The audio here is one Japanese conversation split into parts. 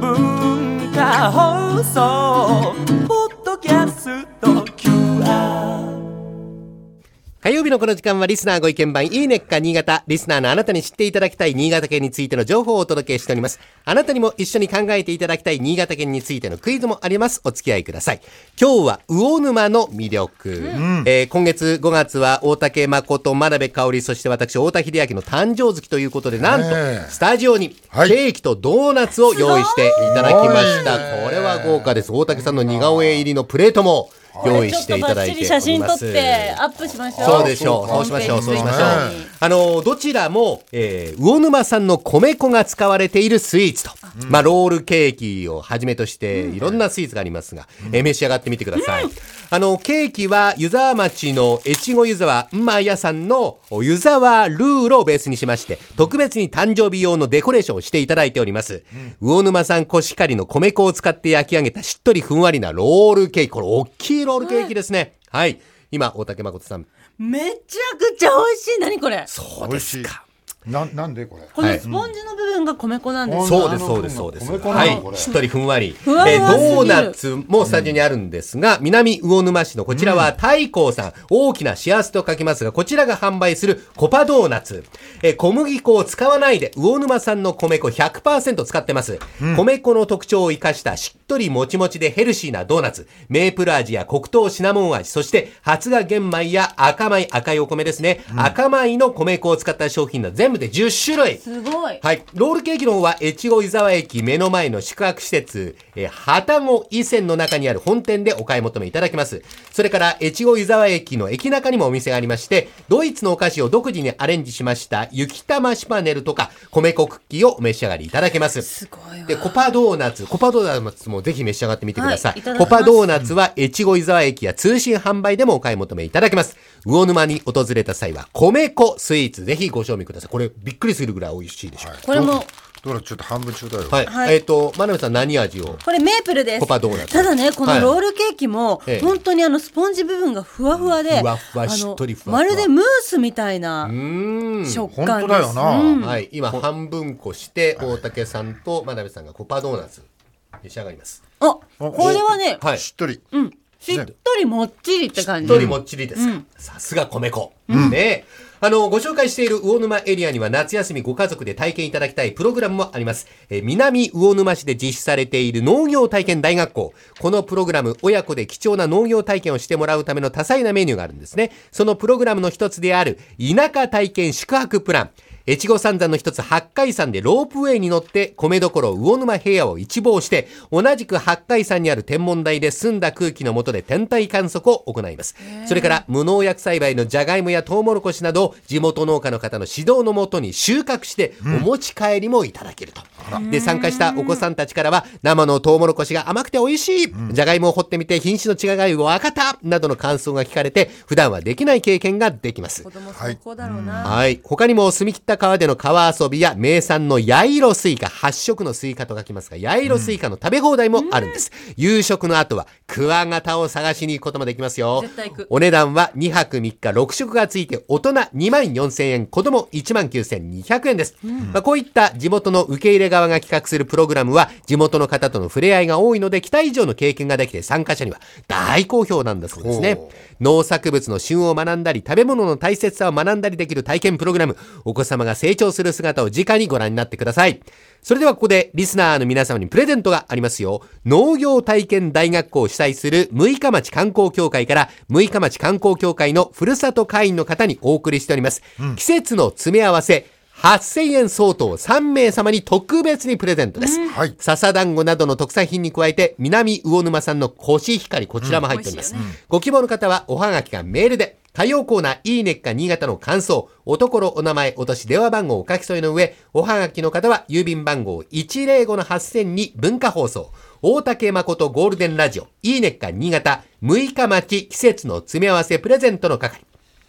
文化放送火曜日のこの時間はリスナーご意見番いいねっか新潟。リスナーのあなたに知っていただきたい新潟県についての情報をお届けしております。あなたにも一緒に考えていただきたい新潟県についてのクイズもあります。お付き合いください。今日は魚沼の魅力。えー今月5月は大竹誠、真鍋香織、そして私、大田秀明の誕生月ということで、なんとスタジオにケはいーキとドーナツを用意していただきました。これは豪華です。大竹さんの似顔絵入りのプレートも用意していただいております。ちょっとバッチリ写真撮ってアップしましょう。そうでしょう。そうしましょう。そうしましょう。あの、どちらも、えー、魚沼産の米粉が使われているスイーツと。まあ、ロールケーキをはじめとして、いろんなスイーツがありますが、えー召し上がってみてください。あの、ケーキは、湯沢町の越後湯沢んま屋さんの湯沢ルールをベースにしまして、特別に誕生日用のデコレーションをしていただいております。魚沼産コシカリの米粉を使って焼き上げたしっとりふんわりなロールケーキ。これ、大きいロールケーキですね。はい。今、大竹誠さん。めちゃくちゃ美味しい。何これ？そう美味しいななんでこれ？このスポンジの部分が米粉なんですか？そうです、そうです、そうです。はい。れしっとりふんわり。ふわふわえドーナツもスタジオにあるんですが、南魚沼市のこちらは太閤さん、大きな幸せと書きますが、こちらが販売するコパドーナツ。えー小麦粉を使わないで、魚沼産の米粉100%使ってます。米粉の特徴を生かしたしっとりもちもちでヘルシーなドーナツ。メープル味や黒糖シナモン味、そして発芽玄米や赤米、赤いお米ですね。赤米の米粉を使った商品の全部で10種類。すごい。はい。ロールケーキの方は、越後湯沢駅目の前の宿泊施設、えー、旗子伊線の中にある本店でお買い求めいただけます。それから、越後湯沢駅の駅中にもお店がありまして、ドイツのお菓子を独自にアレンジしました、雪玉シパネルとか、米粉クッキーをお召し上がりいただけます。すごいわ。で、コパドーナツ、コパドーナツもぜひ召し上がってみてください。はいコパドーナツは、越後湯沢駅や通信販売でもお買い求めいただけます。魚沼に訪れた際は、米粉スイーツ、ぜひご賞味ください。これ、びっくりするぐらい美味しいでしょ。これも、どれちょっと半分ちょうだいよはい。はいえっ、と、真鍋さん何味を？これメープルです。コパドーナツた？だね、こはいのロールケーキもええ、本当にあのスポンジ部分がふわふわで、ふわふわしっとりふわふわまるでムースみたいなうーん。食感です。本当だよなうんはい。今、半分こして、大竹さんと真鍋さんがコパドーナツ、召し上がります。あ、これはね、はい。しっとりうん、しっとりもっちりって感じ。しっとりもっちりですか。さすが米粉。ねあの、ご紹介している魚沼エリアには夏休みご家族で体験いただきたいプログラムもあります。えー南魚沼市で実施されている農業体験大学校。このプログラム、親子で貴重な農業体験をしてもらうための多彩なメニューがあるんですね。そのプログラムの一つである、田舎体験宿泊プラン。越後三山の一つ八海山でロープウェイに乗って米どころ魚沼平野を一望して同じく八海山にある天文台で澄んだ空気の下で天体観測を行います。それから無農薬栽培のじゃがいもやトウモロコシなどを地元農家の方の指導のもとに収穫してお持ち帰りもいただけると、で参加したお子さんたちからは生のトウモロコシが甘くて美味しい、じゃがいもを掘ってみて品種の違いが分かった。などの感想が聞かれて普段はできない経験ができます。子供最高だろうな。はい。他にも、澄み切った川での川遊びや、名産の八色スイカ、八色のスイカと書きますが、八色スイカの食べ放題もあるんです。夕食の後は、クワガタを探しに行くこともできますよ。お値段は2泊3日6食がついて、大人2万4千円、子供1万9200円です。まあ、こういった地元の受け入れ側が企画するプログラムは、地元の方との触れ合いが多いので、期待以上の経験ができて、参加者には大好評なんだそうですねほ。農作物の旬を学んだり、食べ物の大切さを学んだりできる体験プログラム。お子様が成長する姿を直にご覧になってください。それではここでリスナーの皆様にプレゼントがありますよ。農業体験大学校を主催する六日町観光協会から六日町観光協会のふるさと会員の方にお送りしております。季節の詰め合わせ。8000円相当3名様に特別にプレゼントです。はい笹団子などの特産品に加えて、南魚沼産のコシヒカリ、こちらも入っております。ご希望の方は、おはがきかメールで、火曜コーナー、いいねっか新潟の感想、おところ、お名前、お年、電話番号を書き添えの上、おはがきの方は、郵便番号105-8000に文化放送、大竹誠ゴールデンラジオ、いいねっか新潟、6日待ち季節の詰め合わせプレゼントの係。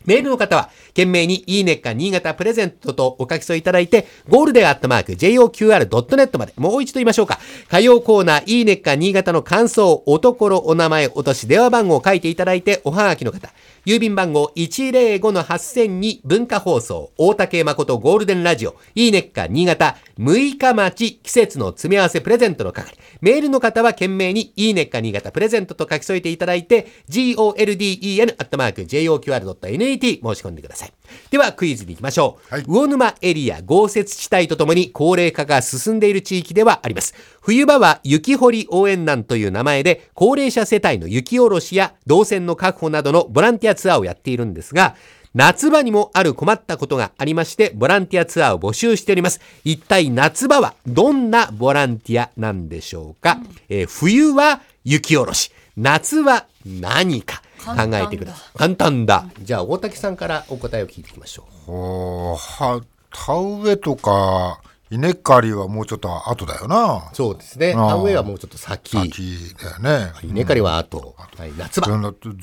メールの方は、懸命にいいねか新潟プレゼントとお書き添えいただいて、ゴールデンアットマーク JOQR.net まで、もう一度言いましょうか。火曜コーナー、いいねか新潟の感想、おところ、お名前、お年、電話番号を書いていただいて、おはがきの方、郵便番号105-8000に文化放送、大竹誠ゴールデンラジオ、いいねか新潟、6日町季節の詰め合わせプレゼントの係。メールの方は懸命にいいねか新潟プレゼントと書き添えていただいて、golden アットマーク JOQR.net golden.joqr.net 申し込んでください。ではクイズに行きましょう。はい魚沼エリア豪雪地帯とともに高齢化が進んでいる地域ではあります。冬場は雪掘り応援団という名前で高齢者世帯の雪下ろしや動線の確保などのボランティアツアーをやっているんですが、夏場にもある困ったことがありまして、ボランティアツアーを募集しております。一体夏場はどんなボランティアなんでしょうか、えー冬は雪下ろし、夏は何か？考えてください。簡単だ。じゃあ大竹さんからお答えを聞いていきましょう。おは田植えとか稲刈りはもうちょっと後だよなそうですね。田植えはもうちょっと先。先だよね稲刈りは後。はい、夏場。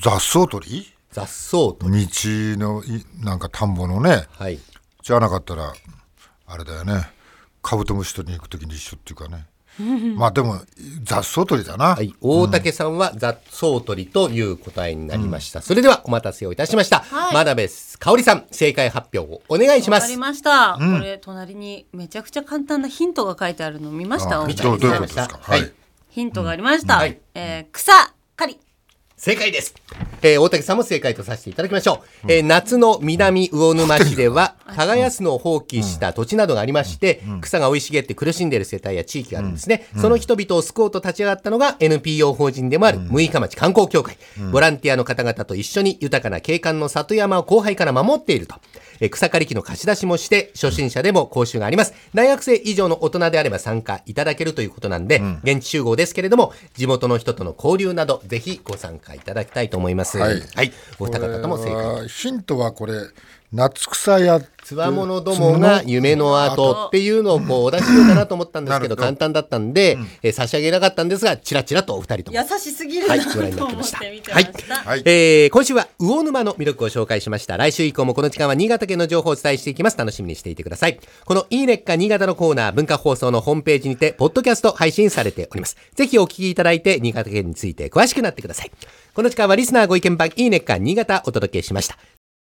雑草取り？雑草と。道のいなんか田んぼのねはい。じゃなかったらあれだよねカブトムシ取りに行く時に一緒っていうかね まあでも雑草取りだな、はい。大竹さんは雑草取りという答えになりました。それではお待たせをいたしました。はい。真鍋かおりさん、正解発表をお願いします。わかり。ました、これ隣にめちゃくちゃ簡単なヒントが書いてあるの見ました？どういうことですか？はいはい。ヒントがありました、はい。えー草刈り正解です。えー大竹さんも正解とさせていただきましょう。えー夏の南魚沼市では、耕すのを放棄した土地などがありまして、草が生い茂って苦しんでいる世帯や地域があるんですね。その人々を救おうと立ち上がったのが NPO 法人でもある六日町観光協会。ボランティアの方々と一緒に豊かな景観の里山を後輩から守っていると。えー草刈り機の貸し出しもして、初心者でも講習があります。大学生以上の大人であれば参加いただけるということなんで、現地集合ですけれども、地元の人との交流など、ぜひご参加いただきたいと思います。はいお二方とも正解。ヒントはこれ夏草やつわものどもが夢の後っていうのをこうお出ししようかなと思ったんですけど、簡単だったんで、えー差し上げなかったんですが、ちらちらとお二人とも。優しすぎるはい、なご覧になと思っってました。はいした、はいえー今週は魚沼の魅力を紹介しました。来週以降もこの時間は新潟県の情報をお伝えしていきます。楽しみにしていてください。このいいねっか新潟のコーナー、文化放送のホームページにて、ポッドキャスト配信されております。ぜひお聞きいただいて、新潟県について詳しくなってください。この時間はリスナーご意見番いいねっか新潟お届けしました。